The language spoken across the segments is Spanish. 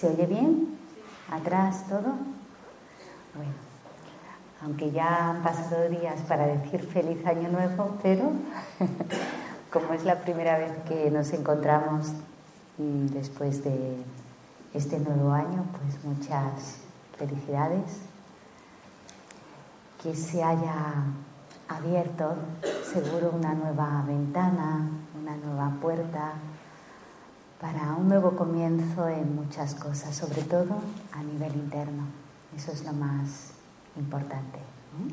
¿Se oye bien? ¿Atrás todo? Bueno, aunque ya han pasado días para decir feliz año nuevo, pero como es la primera vez que nos encontramos después de este nuevo año, pues muchas felicidades. Que se haya abierto seguro una nueva ventana, una nueva puerta para un nuevo comienzo en muchas cosas, sobre todo a nivel interno. Eso es lo más importante. ¿eh?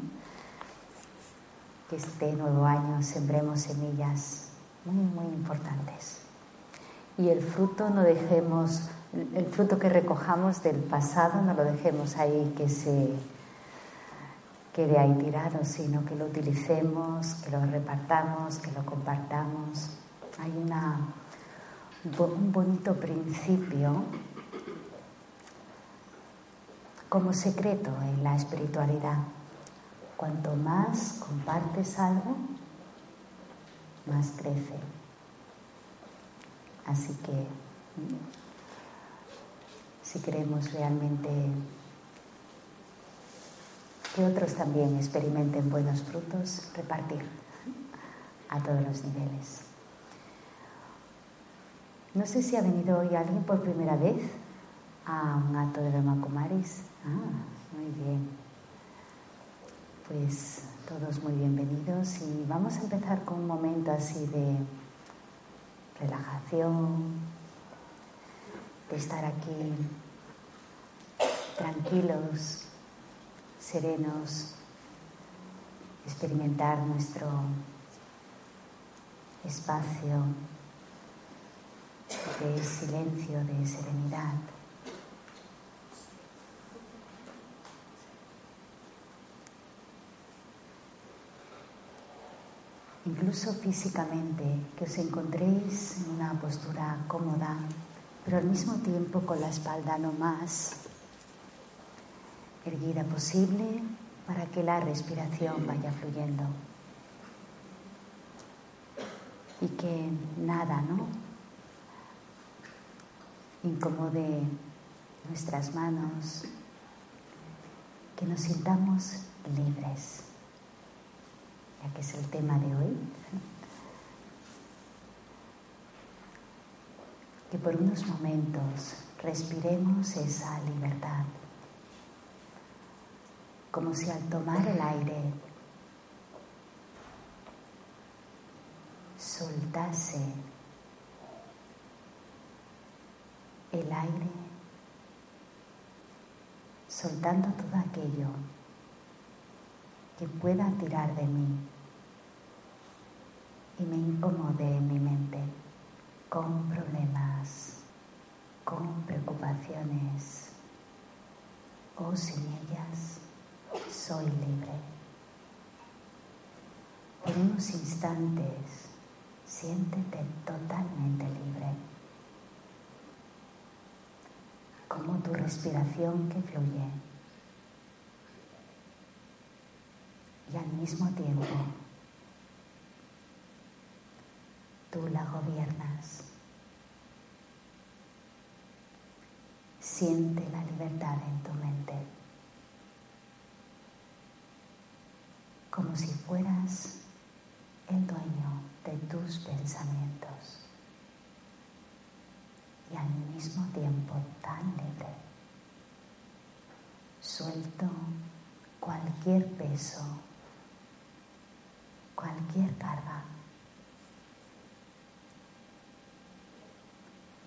Que este nuevo año sembremos semillas muy, muy importantes. Y el fruto no dejemos, el fruto que recojamos del pasado no lo dejemos ahí que se quede ahí tirado, sino que lo utilicemos, que lo repartamos, que lo compartamos. Hay una un bonito principio como secreto en la espiritualidad. Cuanto más compartes algo, más crece. Así que si queremos realmente que otros también experimenten buenos frutos, repartir a todos los niveles. No sé si ha venido hoy alguien por primera vez a un acto de Brahma Kumaris. Ah, muy bien. Pues todos muy bienvenidos y vamos a empezar con un momento así de relajación, de estar aquí tranquilos, serenos, experimentar nuestro espacio de silencio, de serenidad. Incluso físicamente, que os encontréis en una postura cómoda, pero al mismo tiempo con la espalda no más erguida posible para que la respiración vaya fluyendo. Y que nada, ¿no? Incomode nuestras manos, que nos sintamos libres, ya que es el tema de hoy. Que por unos momentos respiremos esa libertad, como si al tomar el aire soltase el aire, soltando todo aquello que pueda tirar de mí y me incomode en mi mente con problemas, con preocupaciones o sin ellas soy libre. Por unos instantes siéntete totalmente libre como tu respiración que fluye. Y al mismo tiempo tú la gobiernas. Siente la libertad en tu mente, como si fueras el dueño de tus pensamientos y al mismo tiempo tan libre. Suelto cualquier peso, cualquier carga.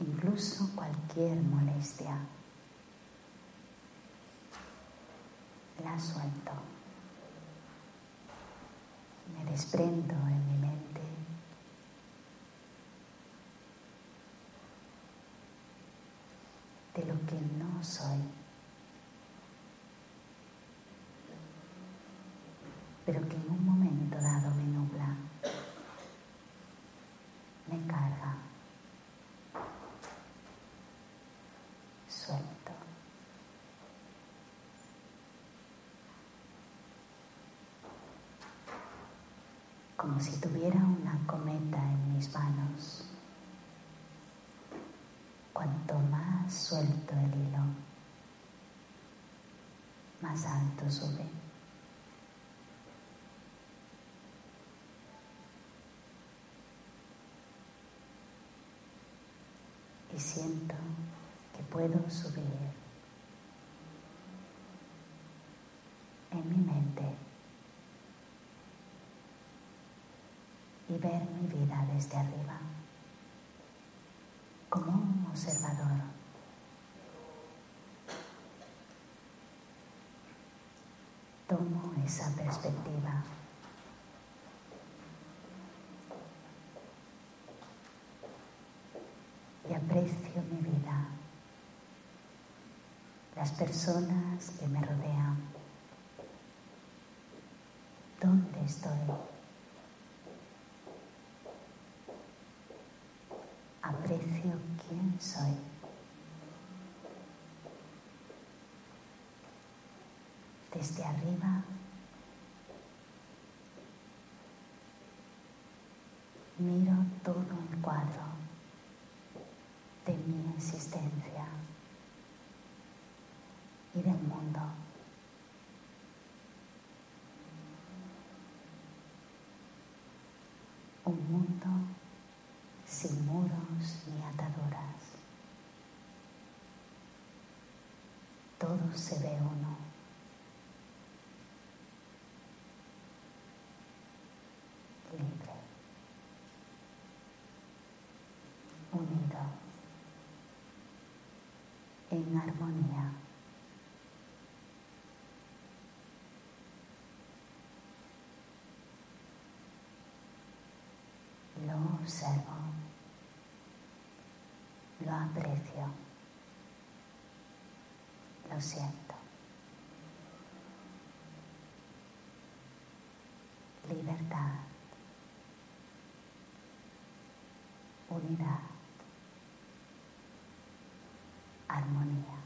Incluso cualquier molestia. La suelto. Me desprendo en mi mente. De lo que no soy. pero que en un momento dado me nubla, me carga, suelto. Como si tuviera una cometa en mis manos. Cuanto más suelto el hilo, más alto sube. siento que puedo subir en mi mente y ver mi vida desde arriba como un observador. Tomo esa perspectiva. y aprecio mi vida, las personas que me rodean, dónde estoy. Aprecio quién soy. Desde arriba miro todo el cuadro de mi existencia y del mundo. Un mundo sin muros ni ataduras. Todo se ve uno. Libre. Unido en armonía. Lo observo, lo aprecio, lo siento. Libertad, unidad. Armonía.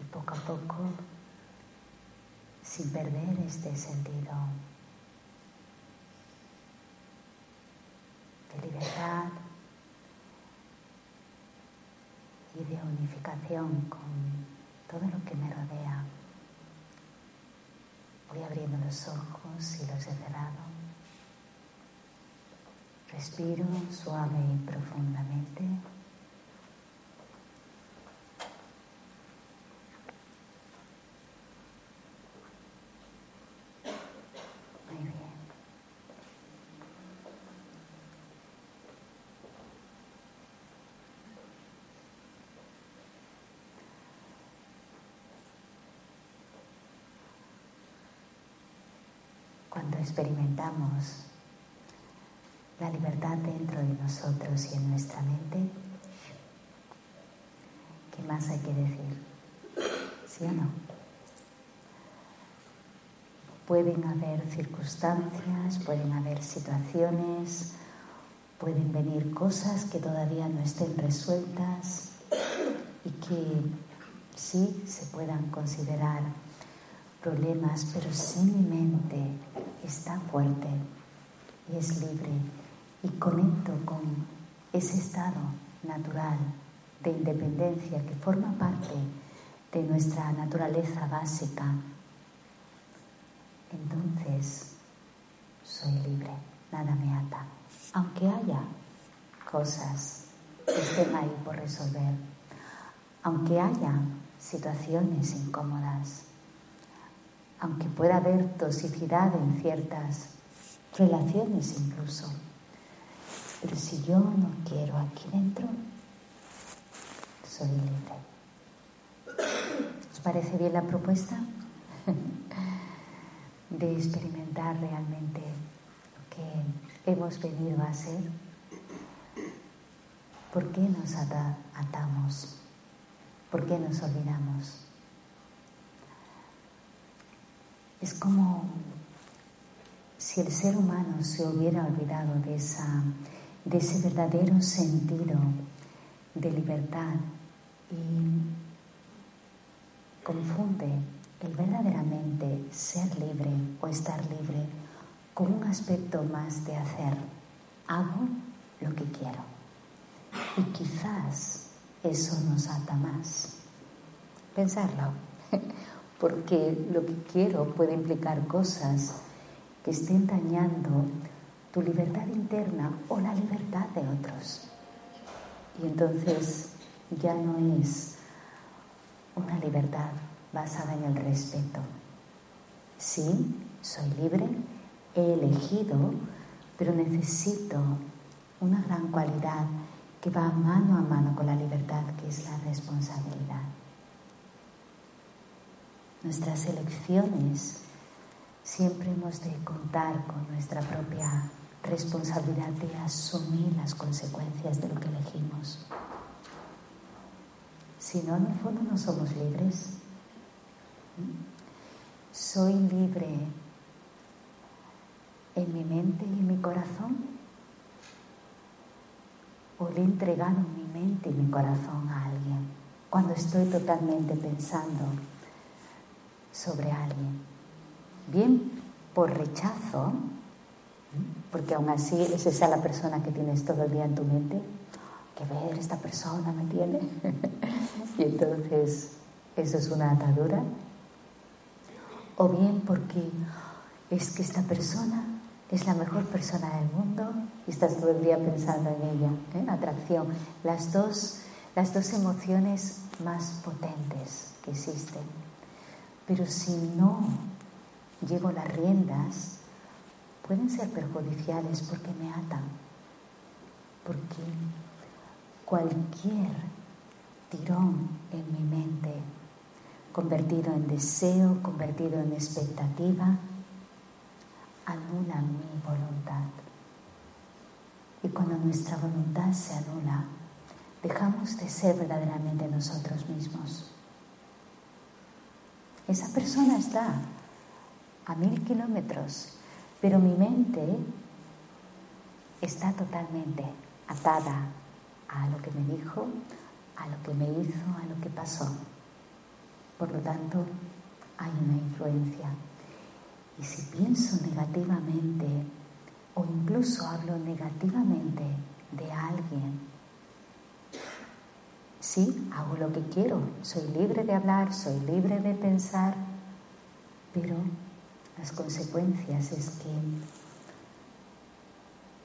Y poco a poco, sin perder este sentido de libertad y de unificación con todo lo que me rodea. Voy abriendo los ojos y los he cerrado. Respiro suave y profundamente. Cuando experimentamos la libertad dentro de nosotros y en nuestra mente, ¿qué más hay que decir? ¿Sí o no? Pueden haber circunstancias, pueden haber situaciones, pueden venir cosas que todavía no estén resueltas y que sí se puedan considerar problemas, pero si mi mente está fuerte y es libre. Y conecto con ese estado natural de independencia que forma parte de nuestra naturaleza básica, entonces soy libre, nada me ata. Aunque haya cosas que estén ahí por resolver, aunque haya situaciones incómodas, aunque pueda haber toxicidad en ciertas relaciones incluso. Pero si yo no quiero aquí dentro, soy libre. ¿Os parece bien la propuesta? de experimentar realmente lo que hemos venido a ser. ¿Por qué nos atamos? ¿Por qué nos olvidamos? Es como si el ser humano se hubiera olvidado de, esa, de ese verdadero sentido de libertad y confunde el verdaderamente ser libre o estar libre con un aspecto más de hacer. Hago lo que quiero. Y quizás eso nos ata más. Pensarlo, porque lo que quiero puede implicar cosas que estén dañando tu libertad interna o la libertad de otros. Y entonces ya no es una libertad basada en el respeto. Sí, soy libre, he elegido, pero necesito una gran cualidad que va mano a mano con la libertad, que es la responsabilidad. Nuestras elecciones siempre hemos de contar con nuestra propia responsabilidad de asumir las consecuencias de lo que elegimos. Si no, en el fondo no somos libres. Soy libre en mi mente y en mi corazón. O le he entregado mi mente y mi corazón a alguien cuando estoy totalmente pensando sobre alguien. Bien por rechazo, porque aún así es esa la persona que tienes todo el día en tu mente, que ver, esta persona me tiene. y entonces eso es una atadura. O bien porque es que esta persona es la mejor persona del mundo y estás todo el día pensando en ella. ¿eh? Atracción. Las dos, las dos emociones más potentes que existen. Pero si no llevo las riendas, pueden ser perjudiciales porque me atan. Porque cualquier tirón en mi mente, convertido en deseo, convertido en expectativa, anula mi voluntad. Y cuando nuestra voluntad se anula, dejamos de ser verdaderamente nosotros mismos. Esa persona está a mil kilómetros, pero mi mente está totalmente atada a lo que me dijo, a lo que me hizo, a lo que pasó. Por lo tanto, hay una influencia. Y si pienso negativamente o incluso hablo negativamente de alguien, sí, hago lo que quiero, soy libre de hablar, soy libre de pensar, pero las consecuencias es que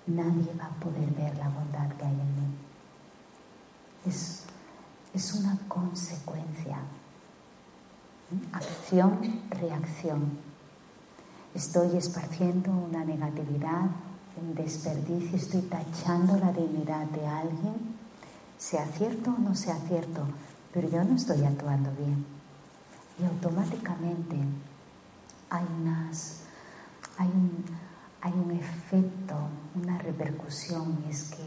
nadie va a poder ver la bondad que hay en mí. Es, es una consecuencia. Acción, reacción. Estoy esparciendo una negatividad, un desperdicio, estoy tachando la dignidad de alguien, sea cierto o no sea cierto, pero yo no estoy actuando bien. Y automáticamente hay, unas, hay, un, hay un efecto, una repercusión, y es que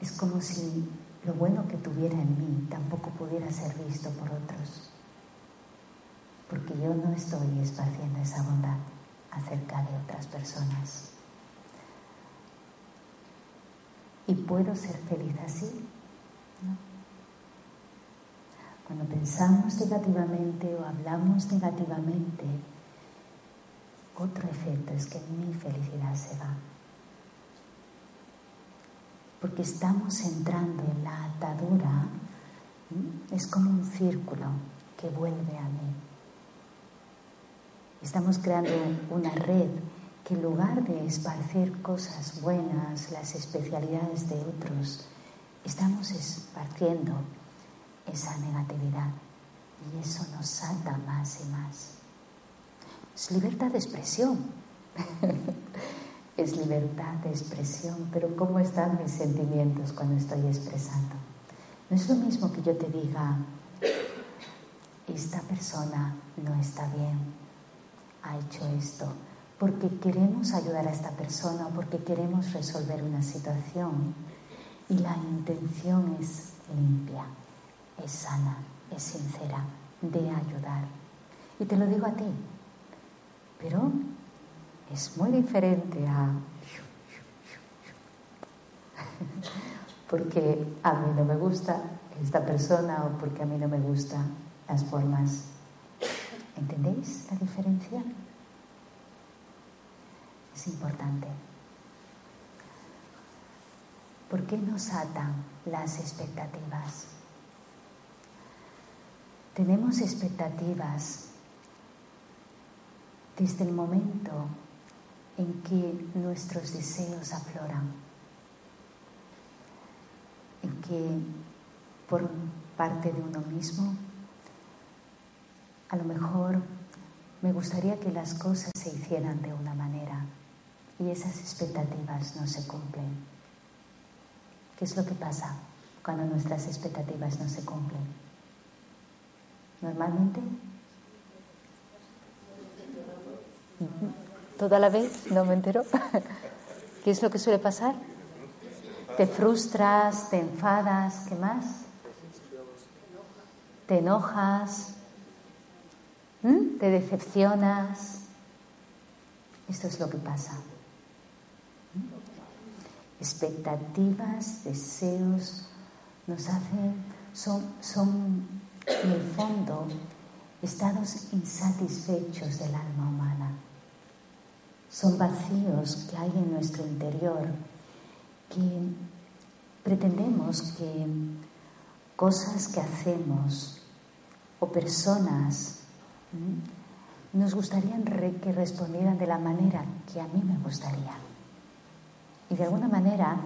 es como si lo bueno que tuviera en mí tampoco pudiera ser visto por otros, porque yo no estoy esparciendo esa bondad acerca de otras personas. Y puedo ser feliz así. Cuando pensamos negativamente o hablamos negativamente, otro efecto es que mi felicidad se va. Porque estamos entrando en la atadura, es como un círculo que vuelve a mí. Estamos creando una red que en lugar de esparcir cosas buenas, las especialidades de otros, estamos esparciendo esa negatividad y eso nos salta más y más. Es libertad de expresión. es libertad de expresión, pero ¿cómo están mis sentimientos cuando estoy expresando? No es lo mismo que yo te diga, esta persona no está bien, ha hecho esto, porque queremos ayudar a esta persona porque queremos resolver una situación y la intención es limpia, es sana, es sincera, de ayudar. Y te lo digo a ti, pero es muy diferente a... porque a mí no me gusta esta persona o porque a mí no me gustan las formas. ¿Entendéis la diferencia? Importante. ¿Por qué nos atan las expectativas? Tenemos expectativas desde el momento en que nuestros deseos afloran, en que por parte de uno mismo, a lo mejor me gustaría que las cosas se hicieran de una manera y esas expectativas no se cumplen. ¿Qué es lo que pasa cuando nuestras expectativas no se cumplen? Normalmente toda la vez, no me entero. ¿Qué es lo que suele pasar? Te frustras, te enfadas, ¿qué más? Te enojas, te decepcionas. Esto es lo que pasa. Expectativas, deseos, nos hacen, son, son en el fondo estados insatisfechos del alma humana. Son vacíos que hay en nuestro interior que pretendemos que cosas que hacemos o personas nos gustaría que respondieran de la manera que a mí me gustaría. Y de alguna manera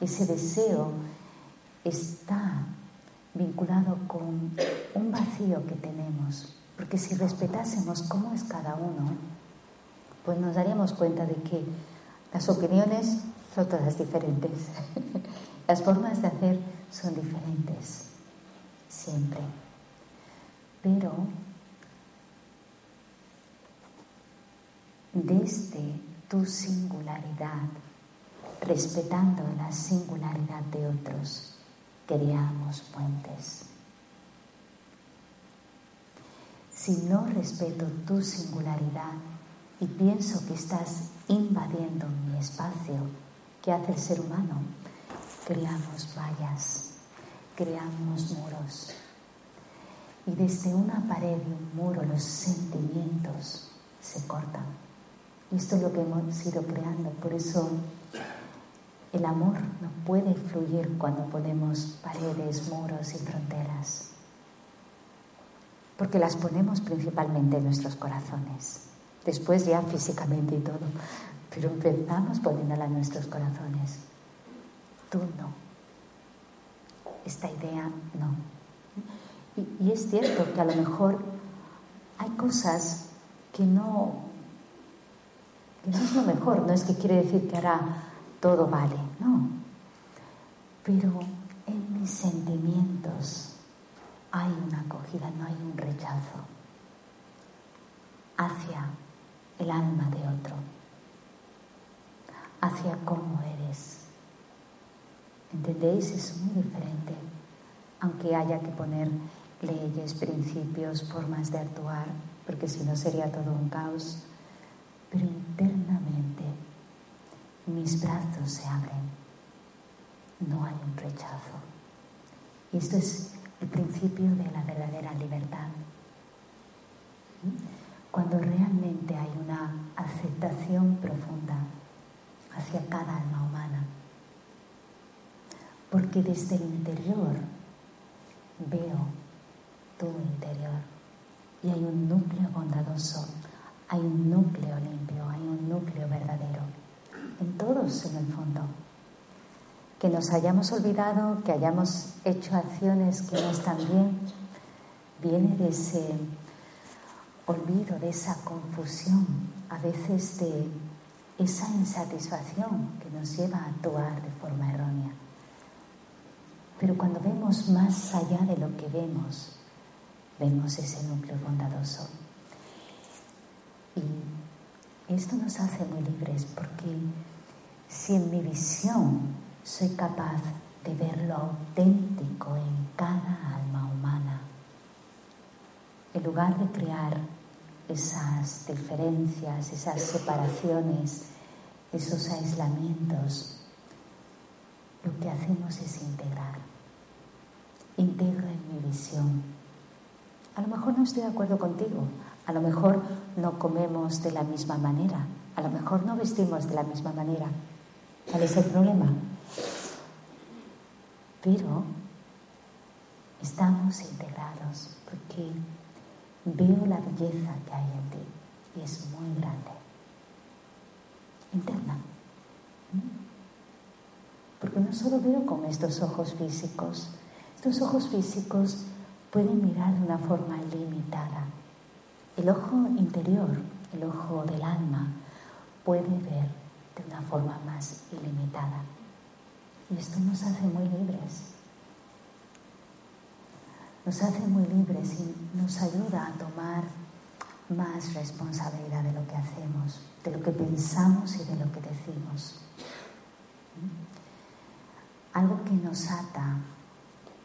ese deseo está vinculado con un vacío que tenemos, porque si respetásemos cómo es cada uno, pues nos daríamos cuenta de que las opiniones son todas diferentes, las formas de hacer son diferentes, siempre. Pero desde tu singularidad, respetando la singularidad de otros, creamos puentes. Si no respeto tu singularidad y pienso que estás invadiendo mi espacio, ¿qué hace el ser humano? Creamos vallas, creamos muros. Y desde una pared y un muro los sentimientos se cortan. Y esto es lo que hemos ido creando. Por eso el amor no puede fluir cuando ponemos paredes, muros y fronteras. Porque las ponemos principalmente en nuestros corazones. Después ya físicamente y todo. Pero empezamos poniéndola en nuestros corazones. Tú no. Esta idea no. Y, es cierto que a lo mejor hay cosas que no no es lo mejor, no es que quiere decir que ahora todo vale, no. Pero en mis sentimientos hay una acogida, no hay un rechazo hacia el alma de otro, hacia cómo eres. ¿Entendéis? Es muy diferente, aunque haya que poner leyes, principios, formas de actuar, porque si no sería todo un caos pero internamente mis brazos se abren, no hay un rechazo. Y esto es el principio de la verdadera libertad. Cuando realmente hay una aceptación profunda hacia cada alma humana. Porque desde el interior veo tu interior y hay un núcleo bondadoso hay un núcleo limpio, hay un núcleo verdadero, en todos en el fondo. que nos hayamos olvidado, que hayamos hecho acciones que no están bien, viene de ese olvido, de esa confusión, a veces de esa insatisfacción que nos lleva a actuar de forma errónea. Pero cuando vemos más allá de lo que vemos, vemos ese núcleo bondadoso. Y esto nos hace muy libres porque si en mi visión soy capaz de ver lo auténtico en cada alma humana, en lugar de crear esas diferencias, esas separaciones, esos aislamientos, lo que hacemos es integrar. Integro en mi visión. A lo mejor no estoy de acuerdo contigo, a lo mejor no comemos de la misma manera, a lo mejor no vestimos de la misma manera. ¿Cuál es el problema? Pero estamos integrados porque veo la belleza que hay en ti y es muy grande, interna. Porque no solo veo con estos ojos físicos, estos ojos físicos pueden mirar de una forma limitada. El ojo interior, el ojo del alma, puede ver de una forma más ilimitada. Y esto nos hace muy libres nos hace muy libres y nos ayuda a tomar más responsabilidad de lo que hacemos, de lo que pensamos y de lo que decimos. Algo que nos ata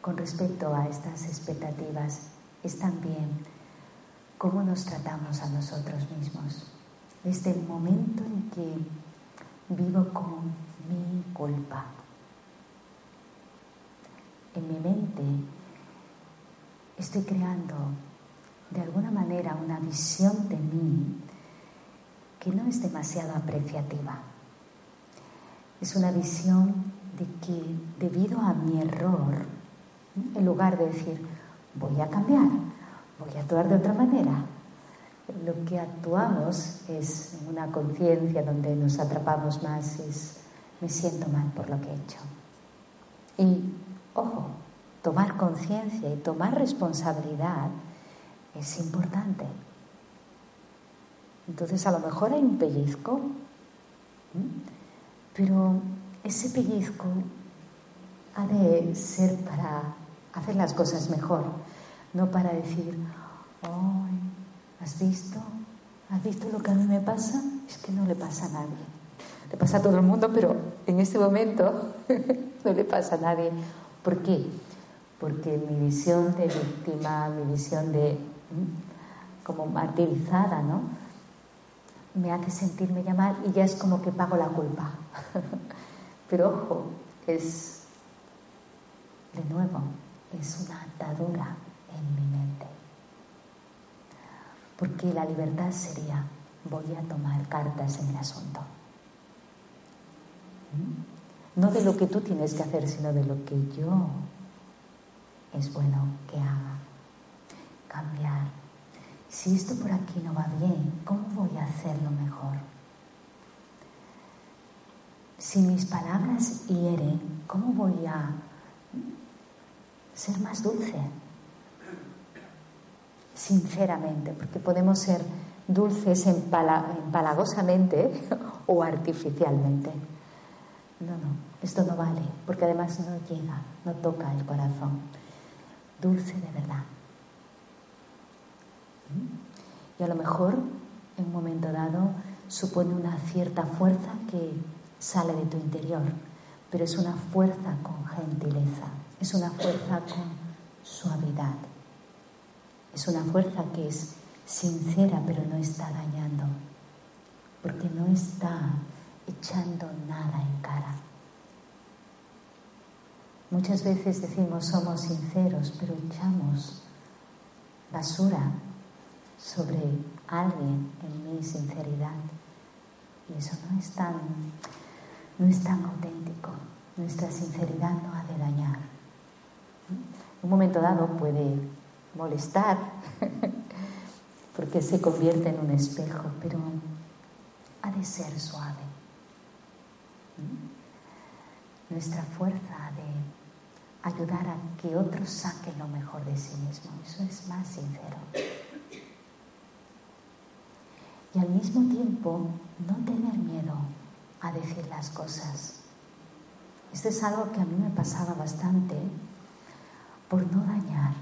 con respecto a estas expectativas es también cómo nos tratamos a nosotros mismos. Desde el momento en que vivo con mi culpa. En mi mente estoy creando de alguna manera una visión de mí que no es demasiado apreciativa. Es una visión de que debido a mi error, en lugar de decir voy a cambiar, voy a actuar de otra manera, lo que actuamos es una conciencia donde nos atrapamos más, es me siento mal por lo que he hecho. Y, ojo, tomar conciencia y tomar responsabilidad es importante. Entonces a lo mejor hay un pellizco, pero ese pellizco ha de ser para hacer las cosas mejor, no para decir, ¿has visto? ¿Has visto lo que a mí me pasa? Es que no le pasa a nadie. Le pasa a todo el mundo, pero en este momento no le pasa a nadie. ¿Por qué? porque mi visión de víctima, mi visión de como martirizada, ¿no? Me hace sentirme ya mal y ya es como que pago la culpa. Pero ojo, es, de nuevo, es una atadura en mi mente. Porque la libertad sería, voy a tomar cartas en el asunto. No de lo que tú tienes que hacer, sino de lo que yo es bueno que haga. Cambiar. Si esto por aquí no va bien, ¿cómo voy a hacerlo mejor? Si mis palabras hieren, ¿cómo voy a ser más dulce? Sinceramente, porque podemos ser dulces empalagosamente o artificialmente. No, no, esto no vale, porque además no llega, no toca el corazón dulce de verdad. ¿Mm? Y a lo mejor, en un momento dado, supone una cierta fuerza que sale de tu interior, pero es una fuerza con gentileza, es una fuerza con suavidad, es una fuerza que es sincera pero no está dañando, porque no está echando nada en cara. Muchas veces decimos somos sinceros, pero echamos basura sobre alguien en mi sinceridad. Y eso no es tan, no es tan auténtico. Nuestra sinceridad no ha de dañar. Un momento dado puede molestar porque se convierte en un espejo, pero ha de ser suave. nuestra fuerza de ayudar a que otros saquen lo mejor de sí mismo. Eso es más sincero. Y al mismo tiempo, no tener miedo a decir las cosas. Esto es algo que a mí me pasaba bastante por no dañar,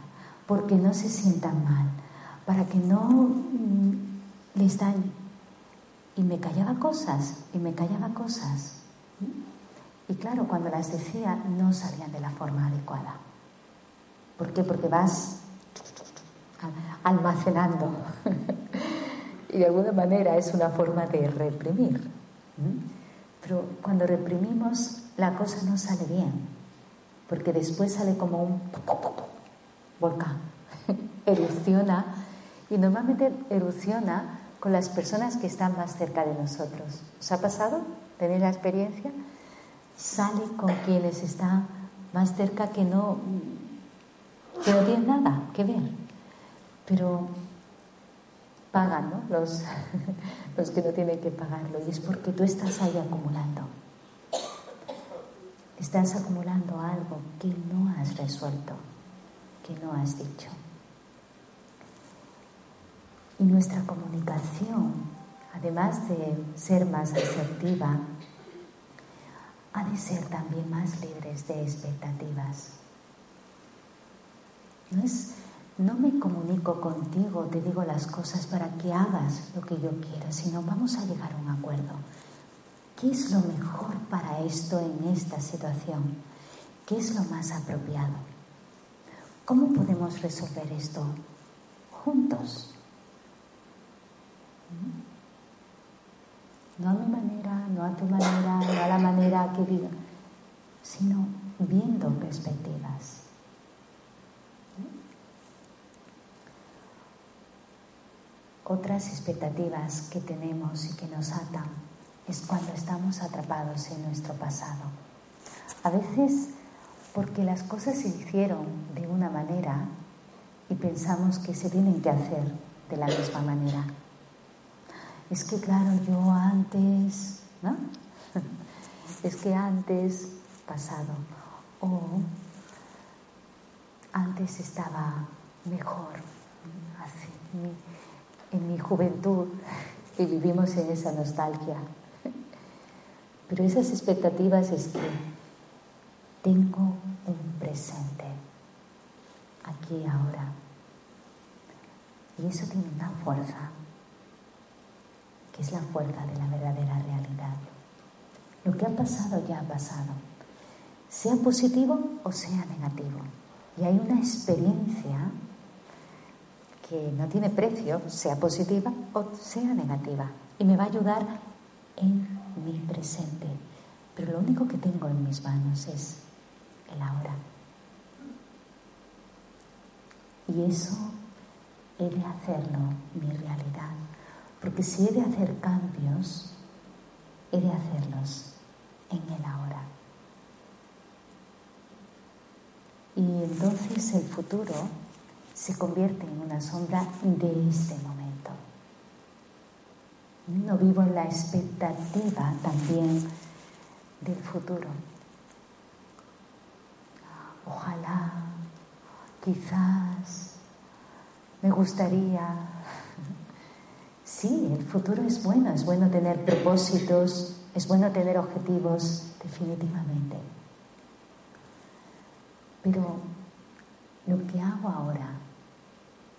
porque no se sientan mal, para que no mm, les dañe. Y me callaba cosas, y me callaba cosas. Y claro, cuando las decía no salían de la forma adecuada. ¿Por qué? Porque vas almacenando. y de alguna manera es una forma de reprimir. Pero cuando reprimimos, la cosa no sale bien. Porque después sale como un volcán. erupciona. Y normalmente erupciona con las personas que están más cerca de nosotros. ¿Os ha pasado? ¿Tenéis la experiencia? sale con quienes están más cerca que no, no tienen nada que ver. Pero pagan, ¿no? Los, los que no tienen que pagarlo. Y es porque tú estás ahí acumulando. Estás acumulando algo que no has resuelto, que no has dicho. Y nuestra comunicación, además de ser más asertiva, ha de ser también más libres de expectativas. No es, no me comunico contigo, te digo las cosas para que hagas lo que yo quiera, sino vamos a llegar a un acuerdo. ¿Qué es lo mejor para esto en esta situación? ¿Qué es lo más apropiado? ¿Cómo podemos resolver esto juntos? no a mi manera, no a tu manera, no a la manera que diga, sino viendo perspectivas. Otras expectativas que tenemos y que nos atan es cuando estamos atrapados en nuestro pasado. A veces porque las cosas se hicieron de una manera y pensamos que se tienen que hacer de la misma manera es que claro, yo antes, ¿no? es que antes, pasado, o antes estaba mejor, en mi juventud, y vivimos en esa nostalgia. Pero esas expectativas es que tengo un presente, aquí y ahora. Y eso tiene una fuerza es la fuerza de la verdadera realidad. Lo que ha pasado ya ha pasado, sea positivo o sea negativo. Y hay una experiencia que no tiene precio, sea positiva o sea negativa, y me va a ayudar en mi presente. Pero lo único que tengo en mis manos es el ahora. Y eso he de hacerlo mi realidad. Porque si he de hacer cambios, he de hacerlos en el ahora. Y entonces el futuro se convierte en una sombra de este momento. No vivo en la expectativa también del futuro. Ojalá, quizás, me gustaría, Sí, el futuro es bueno, es bueno tener propósitos, es bueno tener objetivos, definitivamente. Pero lo que hago ahora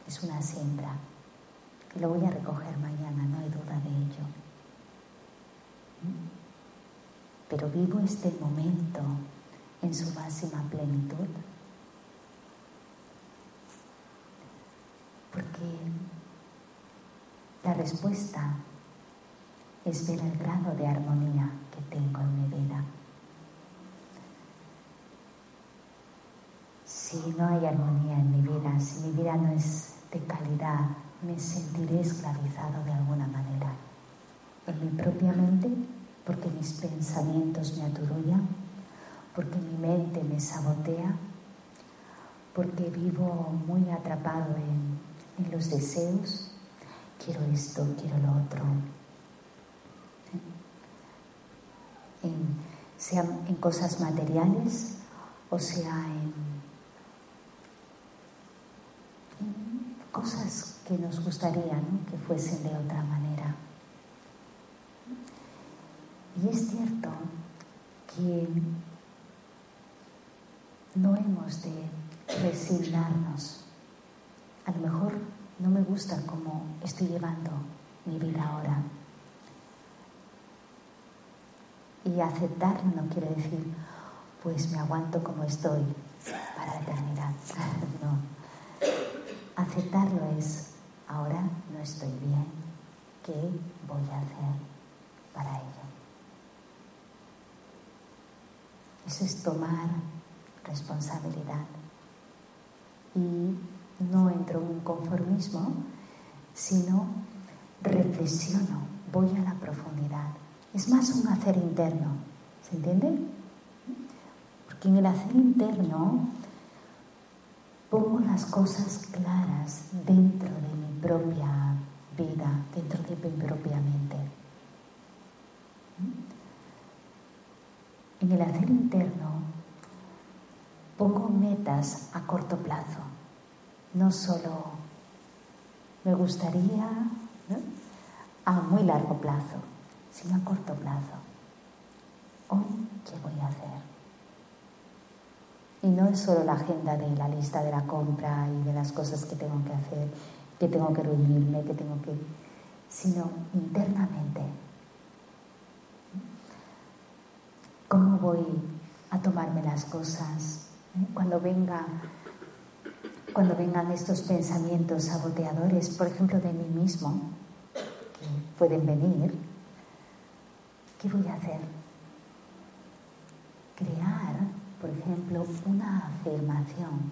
es una siembra lo voy a recoger mañana, no hay duda de ello. Pero vivo este momento en su máxima plenitud. Porque la respuesta es ver el grado de armonía que tengo en mi vida. Si no hay armonía en mi vida, si mi vida no es de calidad, me sentiré esclavizado de alguna manera. En mi propia mente, porque mis pensamientos me aturullan, porque mi mente me sabotea, porque vivo muy atrapado en, en los deseos quiero esto, quiero lo otro. sea en cosas materiales o sea en, cosas que nos gustaría que fuesen de otra manera. Y es cierto que no hemos de resignarnos. A lo mejor no me gusta cómo estoy llevando mi vida ahora. Y aceptar no quiere decir, pues me aguanto como estoy para la eternidad. no. Aceptarlo es, ahora no estoy bien, ¿qué voy a hacer para ello? Eso es tomar responsabilidad. Y no entro en un conformismo, sino reflexiono, voy a la profundidad. Es más un hacer interno, ¿se entiende? Porque en el hacer interno pongo las cosas claras dentro de mi propia vida, dentro de mi propia mente. En el hacer interno pongo metas a corto plazo, no solo me gustaría a muy largo plazo, sino a corto plazo. Hoy, ¿qué voy a hacer? Y no es solo la agenda de la lista de la compra y de las cosas que tengo que hacer, que tengo que reunirme, que tengo que... sino internamente. ¿Cómo voy a tomarme las cosas? Cuando venga cuando vengan estos pensamientos saboteadores, por ejemplo, de mí mismo, que pueden venir, ¿qué voy a hacer? Crear, por ejemplo, una afirmación,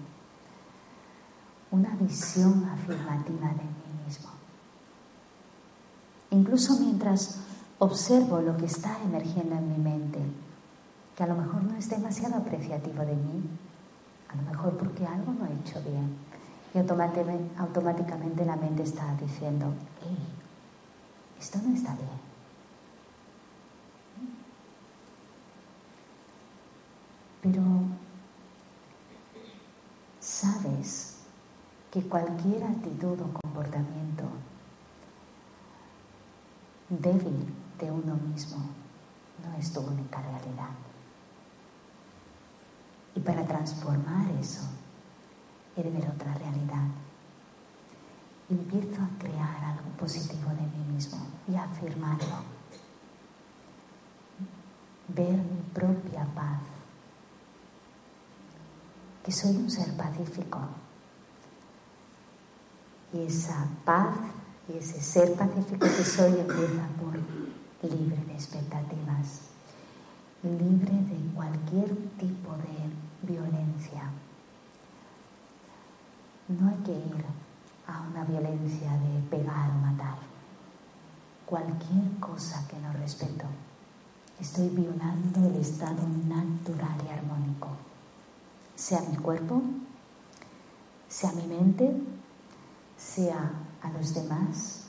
una visión afirmativa de mí mismo. Incluso mientras observo lo que está emergiendo en mi mente, que a lo mejor no es demasiado apreciativo de mí, a lo mejor porque algo no he hecho bien. Y automáticamente, la mente está diciendo, hey, esto no está bien. Pero sabes que cualquier actitud o comportamiento débil de uno mismo no es tu única realidad. Y para transformar eso, he de ver otra realidad. Empiezo a crear algo positivo de mí mismo y a afirmarlo. Ver mi propia paz. Que soy un ser pacífico. Y esa paz y ese ser pacífico que soy empieza por libre de expectativas, libre de cualquier tipo de violencia. No hay que ir a una violencia de pegar o matar. Cualquier cosa que no respeto, estoy violando el estado natural y armónico. Sea mi cuerpo, sea mi mente, sea a los demás,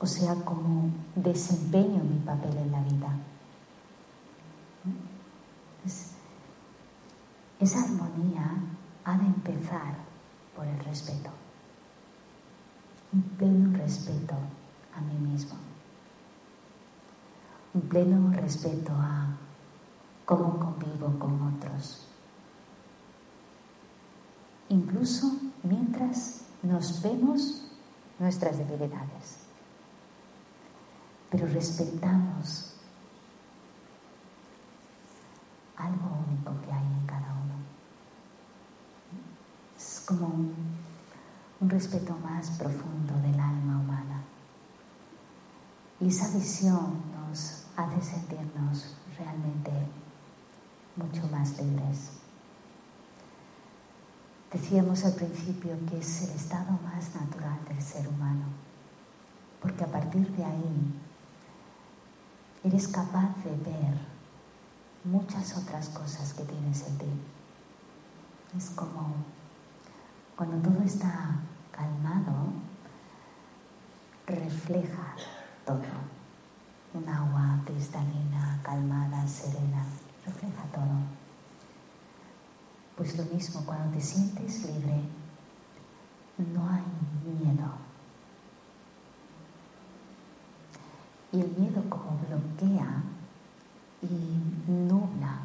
o sea como desempeño mi papel en la vida. Esa armonía ha de empezar por el respeto, un pleno respeto a mí mismo, un pleno respeto a cómo convivo con otros, incluso mientras nos vemos nuestras debilidades, pero respetamos algo único que hay en cada uno. Como un, respeto más profundo del alma humana. Y esa visión nos hace sentirnos realmente mucho más libres. Decíamos al principio que es el estado más natural del ser humano, porque a partir de ahí eres capaz de ver muchas otras cosas que tienes en ti. Es como cuando todo está calmado, refleja todo. Un agua cristalina, calmada, serena, refleja todo. Pues lo mismo, cuando te sientes libre, no hay miedo. Y el miedo como bloquea y nubla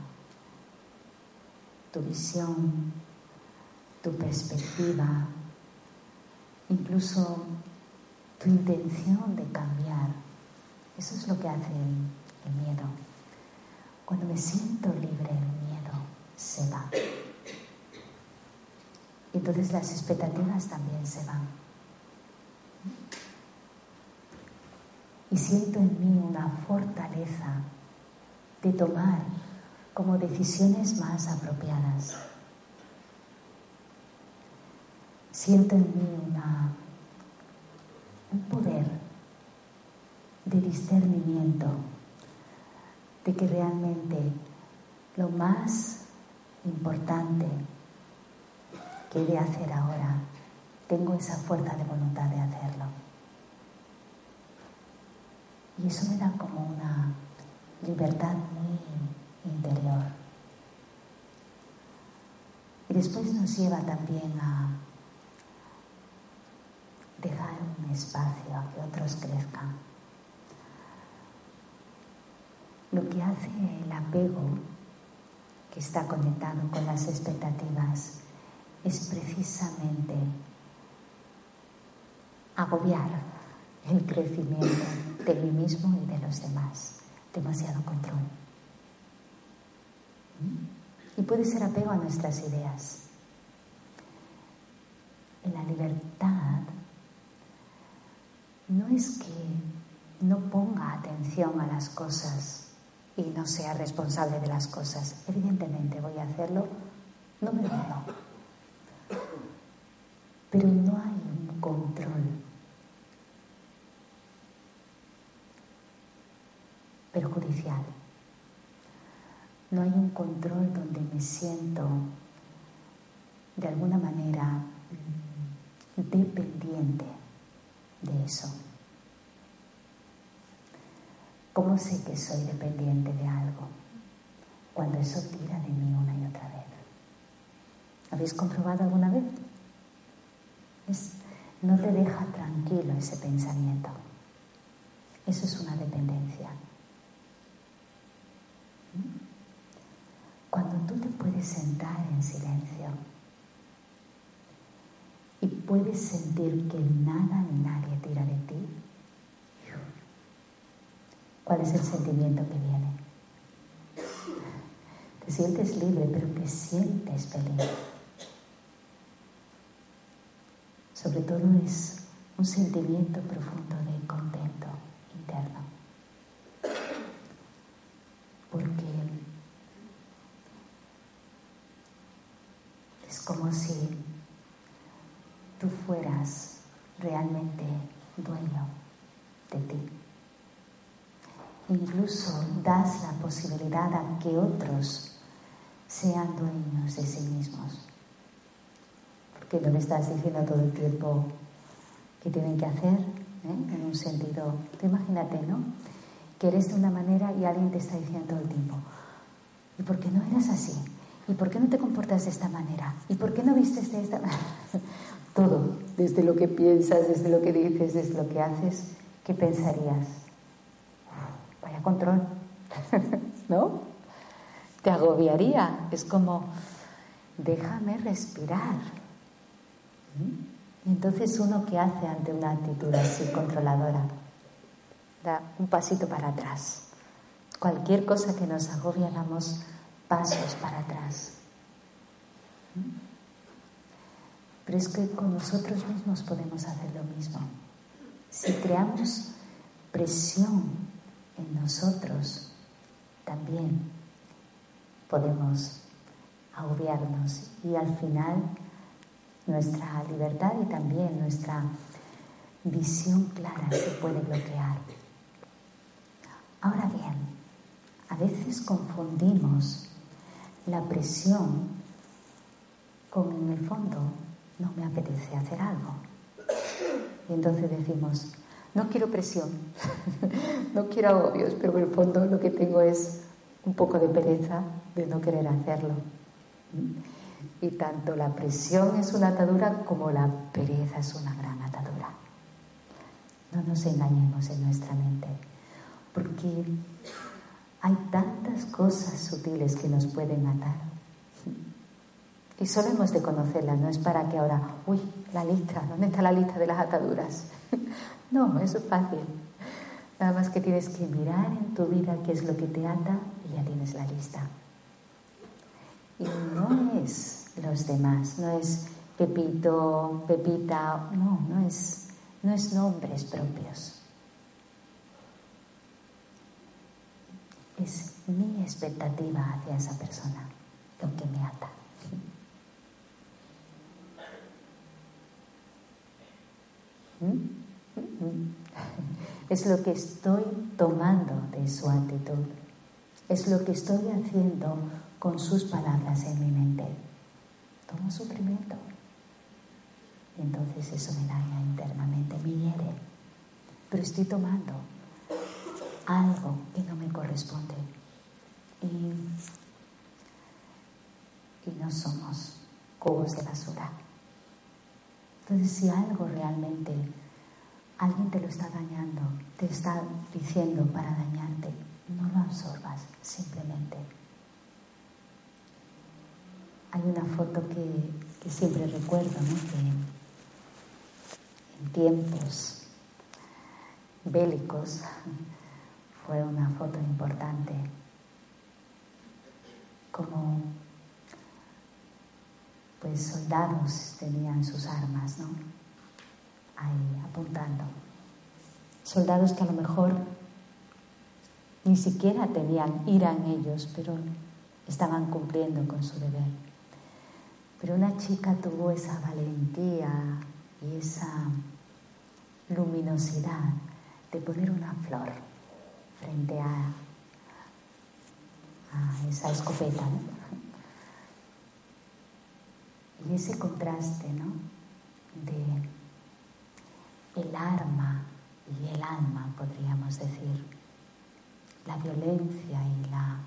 tu visión, tu perspectiva, incluso tu intención de cambiar. Eso es lo que hace el, miedo. Cuando me siento libre, el miedo se va. Y entonces las expectativas también se van. Y siento en mí una fortaleza de tomar como decisiones más apropiadas. Siento en mí un poder de discernimiento de que realmente lo más importante que he de hacer ahora, tengo esa fuerza de voluntad de hacerlo. Y eso me da como una libertad muy interior. Y después nos lleva también a dejar un espacio a que otros crezcan. Lo que hace el apego, que está conectado con las expectativas, es precisamente agobiar el crecimiento de mí mismo y de los demás. Demasiado control. ¿Mm? Y puede ser apego a nuestras ideas. En la libertad no es que no ponga atención a las cosas y no sea responsable de las cosas. Evidentemente voy a hacerlo número uno. Pero no hay un control. perjudicial. No hay un control donde me siento de alguna manera dependiente de eso. ¿Cómo sé que soy dependiente de algo? Cuando eso tira de mí una y otra vez. ¿Habéis comprobado alguna vez? no te deja tranquilo ese pensamiento. Eso es una dependencia. Cuando tú te puedes sentar en silencio puedes sentir que nada ni nadie tira de ti, ¿cuál es el sentimiento que viene? Te sientes libre, pero te sientes feliz. Sobre todo es un sentimiento profundo de contento interno. Porque es como si tú fueras realmente dueño de ti. Incluso das la posibilidad a que otros sean dueños de sí mismos que no le estás diciendo todo el tiempo que tienen que hacer, ¿eh? en un sentido, tú imagínate, ¿no? Que eres de una manera y alguien te está diciendo todo el tiempo, ¿y por qué no eres así? ¿Y por qué no te comportas de esta manera? ¿Y por qué no vistes de esta manera? todo, desde lo que piensas, desde lo que dices, desde lo que haces, ¿qué pensarías? Vaya control, ¿no? Te agobiaría, es como, déjame respirar. Y entonces uno que hace ante una actitud así controladora, da un pasito para atrás. Cualquier cosa que nos agobia damos pasos para atrás. Pero es que con nosotros mismos podemos hacer lo mismo. Si creamos presión en nosotros, también podemos agobiarnos y al final nuestra libertad y también nuestra visión clara se puede bloquear. Ahora bien, a veces confundimos la presión con en el fondo no me apetece hacer algo. Y entonces decimos, No quiero presión, no quiero agobios, pero en el fondo lo que tengo es un poco de pereza de no querer hacerlo. Y tanto la presión es una atadura como la pereza es una gran atadura. No nos engañemos en nuestra mente, porque hay tantas cosas sutiles que nos pueden atar. Y solo hemos de conocerlas, no es para que ahora, uy, la lista, ¿dónde está la lista de las ataduras? no, eso es fácil. Nada más que tienes que mirar en tu vida qué es lo que te ata y ya tienes la lista. Y no es los demás, no es Pepito, Pepita, no, no es, no es nombres propios. Es mi expectativa hacia esa persona lo que me ata. Es lo que estoy tomando de su actitud. Es lo que estoy haciendo con sus palabras en mi mente. Tomo sufrimiento. Y entonces eso me daña internamente, me hiere. Pero estoy tomando algo que no me corresponde. Y, y no somos cubos de basura. Entonces, si algo realmente alguien te lo está dañando, te está diciendo para dañarte, no lo absorbas, simplemente. Hay una foto que, que siempre recuerdo, ¿no? que en tiempos bélicos fue una foto importante, como pues soldados tenían sus armas, ¿no? Ahí apuntando. Soldados que a lo mejor ni siquiera tenían ira en ellos, pero estaban cumpliendo con su deber. Pero una chica tuvo esa valentía y esa luminosidad de poner una flor frente a, a esa escopeta. ¿no? Y ese contraste, ¿no? De el arma y el alma, podríamos decir, la violencia y la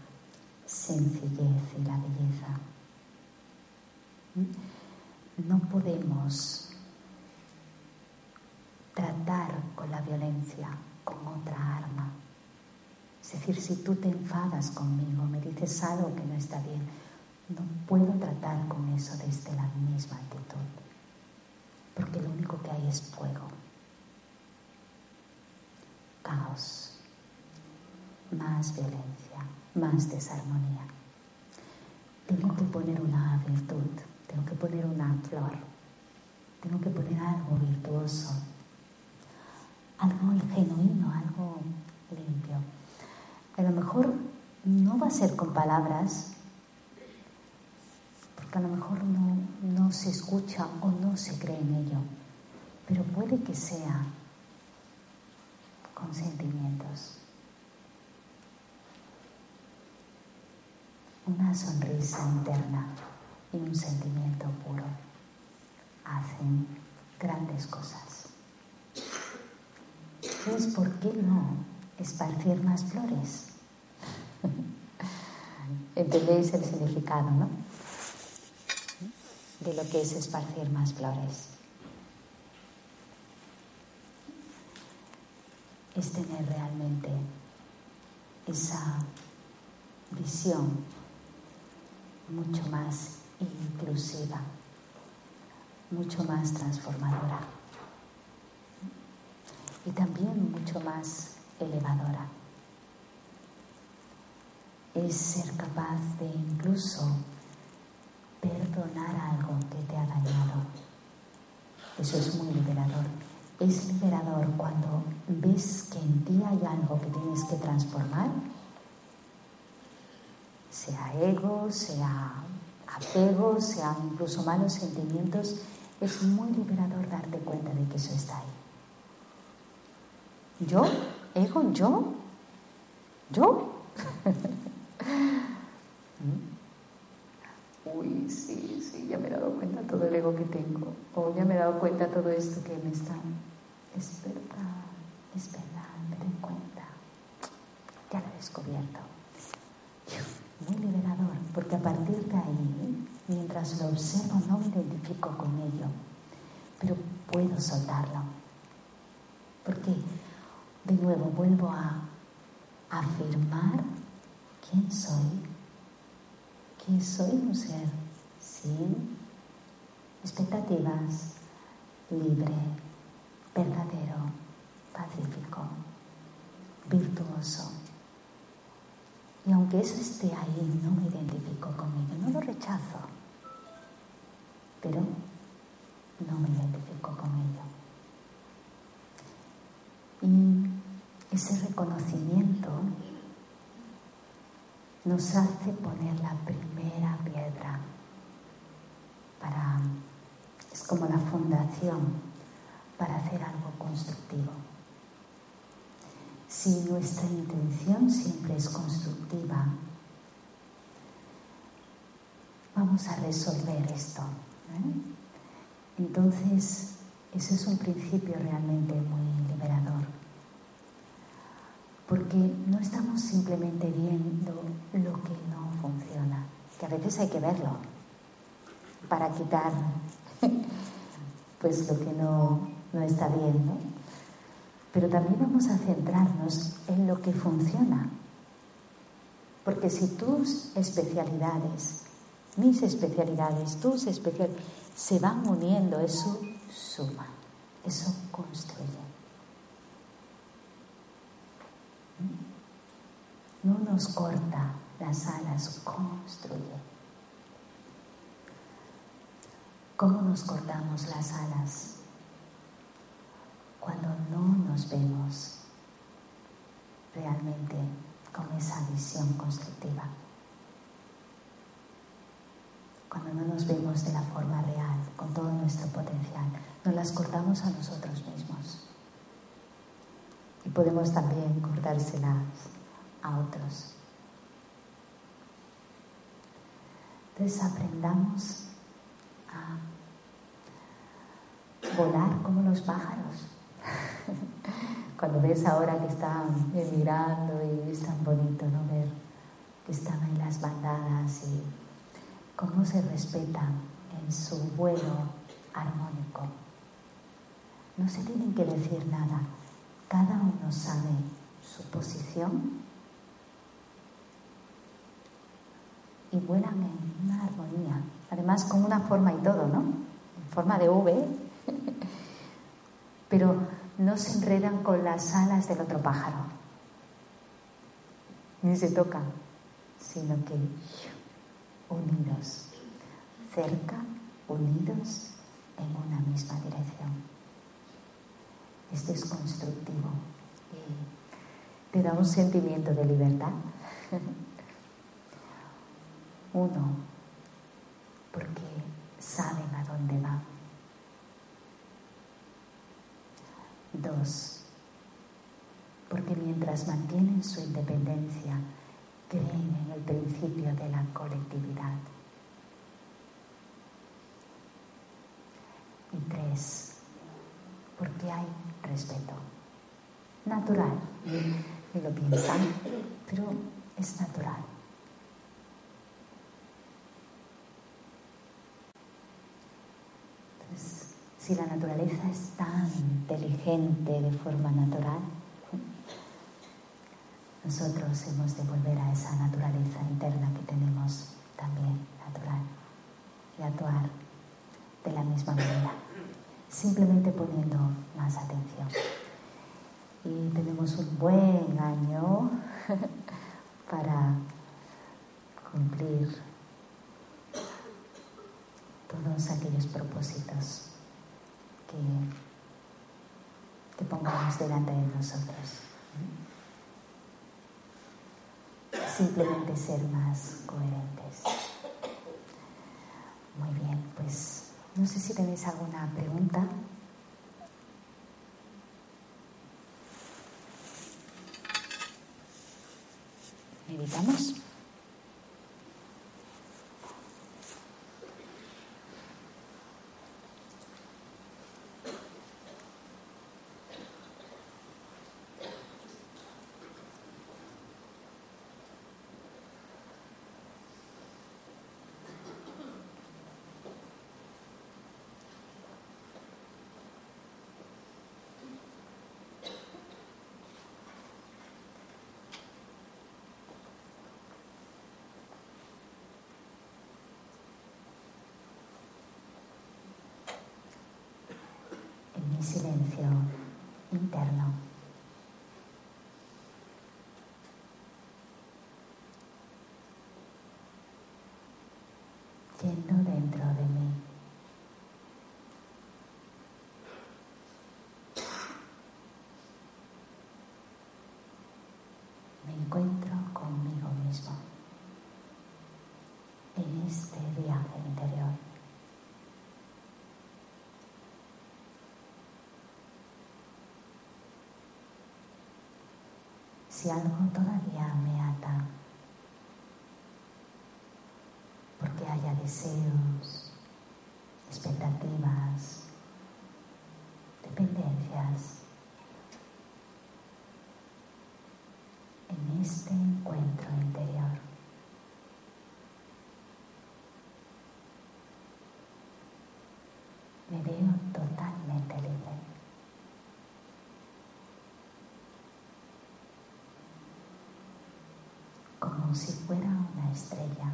sencillez y la belleza. No podemos tratar con la violencia con otra arma. Es decir, si tú te enfadas conmigo, me dices algo que no está bien, no puedo tratar con eso desde la misma actitud, porque lo único que hay es fuego, caos, más violencia, más desarmonía. Tengo que poner una virtud, tengo que poner una flor, tengo que poner algo virtuoso, algo genuino, algo limpio. A lo mejor no va a ser con palabras, porque a lo mejor no, no se escucha o no se cree en ello, pero puede que sea con sentimientos. Una sonrisa interna y un sentimiento puro hacen grandes cosas. Entonces, ¿por qué no esparcir más flores? ¿Entendéis el significado, no? De lo que es esparcir más flores. Es tener realmente esa visión mucho más inclusiva, mucho más transformadora y también mucho más elevadora. Es ser capaz de incluso perdonar algo que te ha dañado. Eso es muy liberador. Es liberador cuando ves que en ti hay algo que tienes que transformar, sea ego, sea apego, sea incluso malos sentimientos. Es muy liberador darte cuenta de que eso está ahí. ¿Yo? ¿Ego? ¿Yo? ¿Yo? Uy, sí, sí, ya me he dado cuenta todo el ego que tengo. O ya me he dado cuenta todo esto que me está es verdad, me doy cuenta, ya lo he descubierto. Muy liberador, porque a partir de ahí, mientras lo observo, no me identifico con ello, pero puedo soltarlo. Porque, de nuevo, vuelvo a afirmar quién soy, que soy un ser sin expectativas, libre, verdadero, pacífico, virtuoso. Y aunque eso esté ahí, no me identifico con ello, no lo rechazo, pero no me identifico con ello. Y ese reconocimiento nos hace poner la primera piedra para, es como la fundación para hacer algo constructivo. Si nuestra intención siempre es constructiva, vamos a resolver esto. ¿eh? Entonces, ese es un principio realmente muy liberador, porque no estamos simplemente viendo lo que no funciona, que a veces hay que verlo para quitar pues lo que no, no está bien, ¿no? Pero también vamos a centrarnos en lo que funciona. Porque si tus especialidades, mis especialidades, tus especialidades, se van uniendo, eso suma, eso construye. No nos corta las alas, construye. ¿Cómo nos cortamos las alas? cuando no nos vemos realmente con esa visión constructiva. Cuando no nos vemos de la forma real, con todo nuestro potencial, nos las cortamos a nosotros mismos. Y podemos también cortárselas a otros. Entonces aprendamos a volar como los pájaros Cuando ves ahora que están emigrando y es tan bonito ¿no? ver que están en las bandadas y cómo se respetan en su vuelo armónico. No se tienen que decir nada, cada uno sabe su posición y vuelan en una armonía, además con una forma y todo, ¿no? En forma de V, pero no se enredan con las alas del otro pájaro, ni se tocan, sino que unidos, cerca, unidos en una misma dirección. Esto es constructivo y te da un sentimiento de libertad. Uno, porque saben a dónde van Dos, porque mientras mantienen su independencia, creen en el principio de la colectividad. Y tres, porque hay respeto. Natural, y lo piensan, pero es natural. Si la naturaleza es tan inteligente de forma natural, nosotros hemos de volver a esa naturaleza interna que tenemos también natural y actuar de la misma manera, simplemente poniendo más atención. Y tenemos un buen año para cumplir todos aquellos propósitos que, que pongamos delante de nosotros. Simplemente ser más coherentes. Muy bien, pues no sé si tenéis alguna pregunta. Meditamos. Silencio interno. Yendo dentro de mí. Me encuentro conmigo mismo en este viaje interior. Si algo todavía me ata, porque haya deseos, expectativas, dependencias, en este encuentro interior. Me veo totalmente libre. Como si fuera una estrella.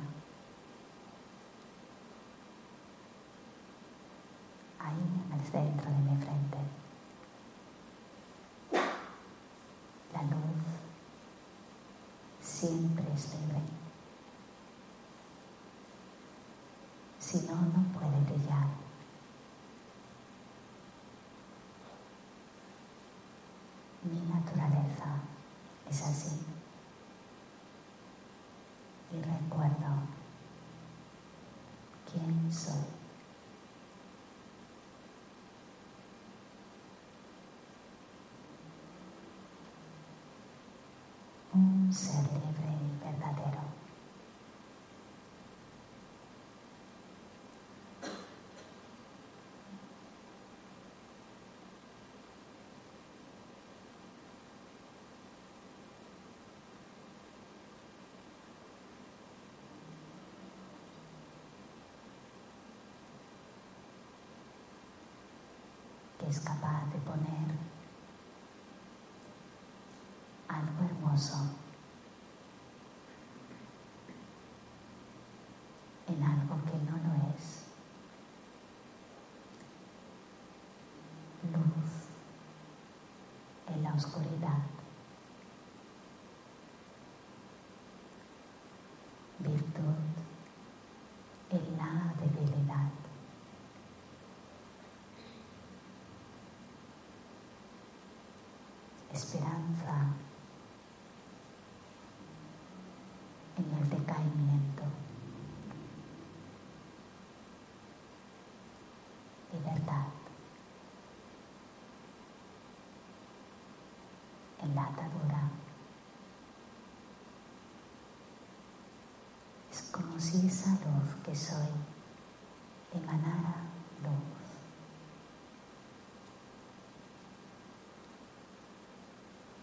Ahí en el centro de mi frente. La luz siempre es libre. Si no, no puede brillar. Mi naturaleza es así. Y recuerdo Un ser libre y verdadero. que es capaz de poner algo hermoso en algo que no lo es. Luz en la oscuridad. Virtud en la debilidad. Esperanza en el decaimiento, libertad en la atadura. Es como si luz que soy emanara luz.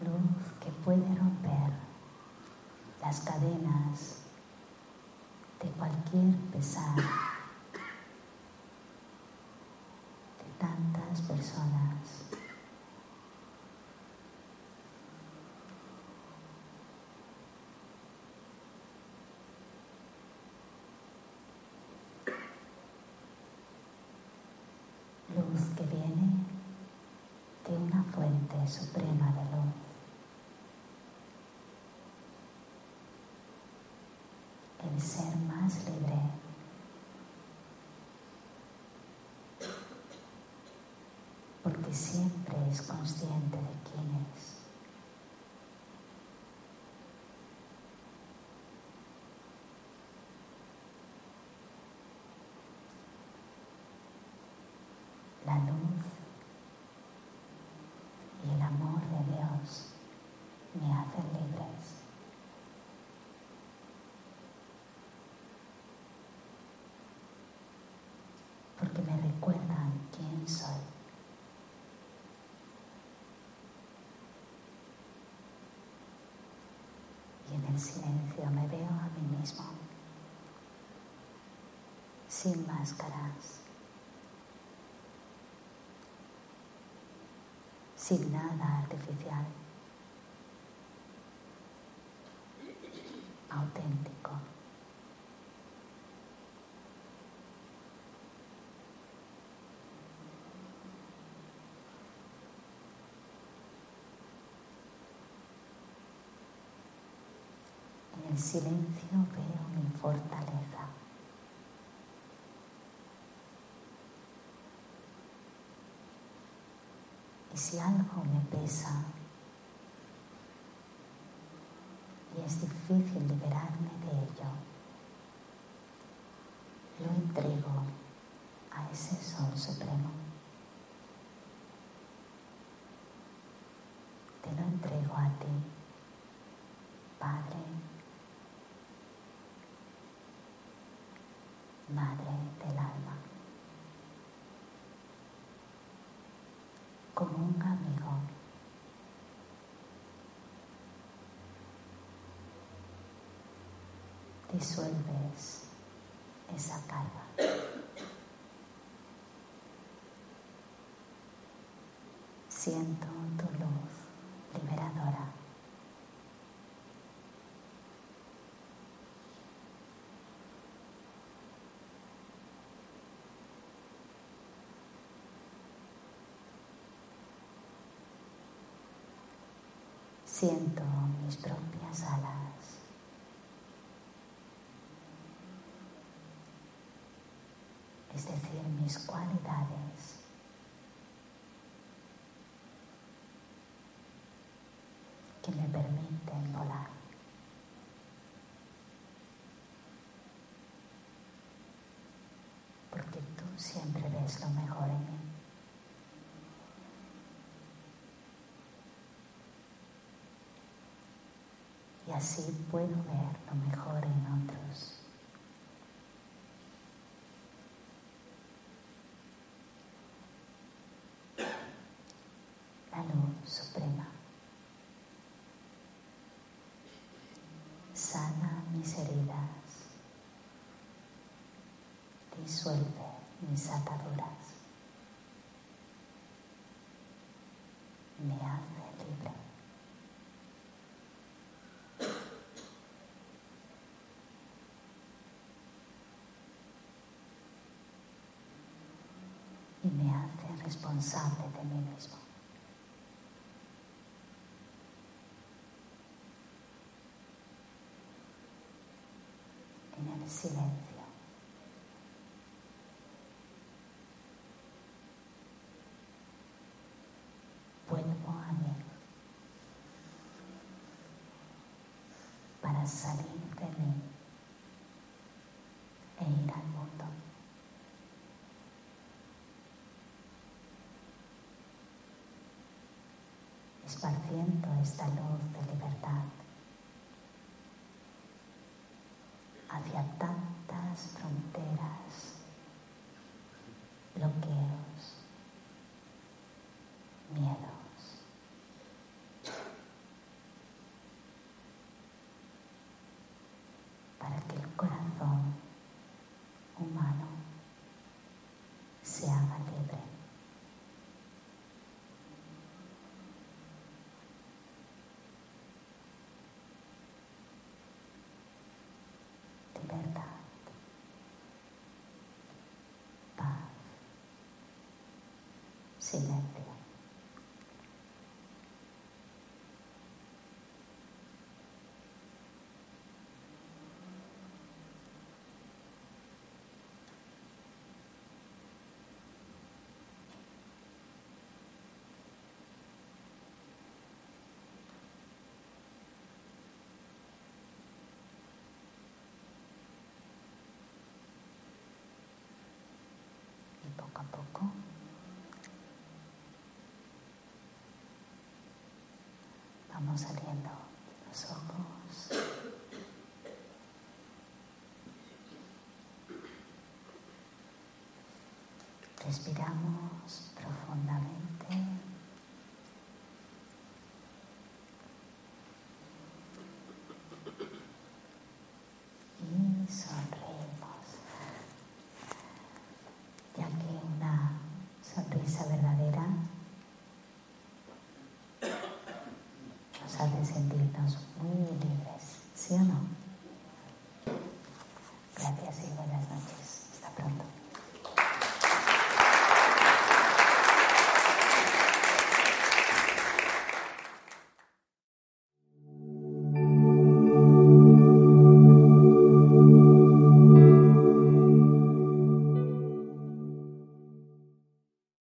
luz que puede romper las cadenas de cualquier pesar de tantas personas. Luz que viene de una fuente suprema de luz. el ser más libre. Siempre es consciente de quién es. La luz y el amor de Dios me hacen libres. porque me recuerdan quién soy. Y en silencio me veo a mí mismo, sin máscaras, sin nada artificial, auténtico. El silencio veo mi fortaleza. Y si algo me pesa y es difícil liberarme de ello, lo entrego a ese sol supremo. Te lo entrego a ti, Padre, Madre del alma, como un amigo. Disuelves esa carga. Siento tu luz liberadora. Siento mis propias alas. Es decir, mis cualidades. que me permiten volar. Porque tú siempre ves lo mejor en mí. Y así puedo ver lo mejor en otros. La luz suprema. sana mis heridas, disuelve mis ataduras, me hace libre. Y me hace responsable de mí mismo. en el silencio. Vuelvo a mí para salir de mí e ir al mundo. Esparciendo esta luz de libertad hacia tantas fronteras, bloqueos, miedos. Para que el corazón humano se haga libre. libertad, paz, silencio. Y poco a poco vamos abriendo los ojos. Respiramos profundamente. Y sonreímos, ya que una sonrisa verdadera nos hace sentirnos muy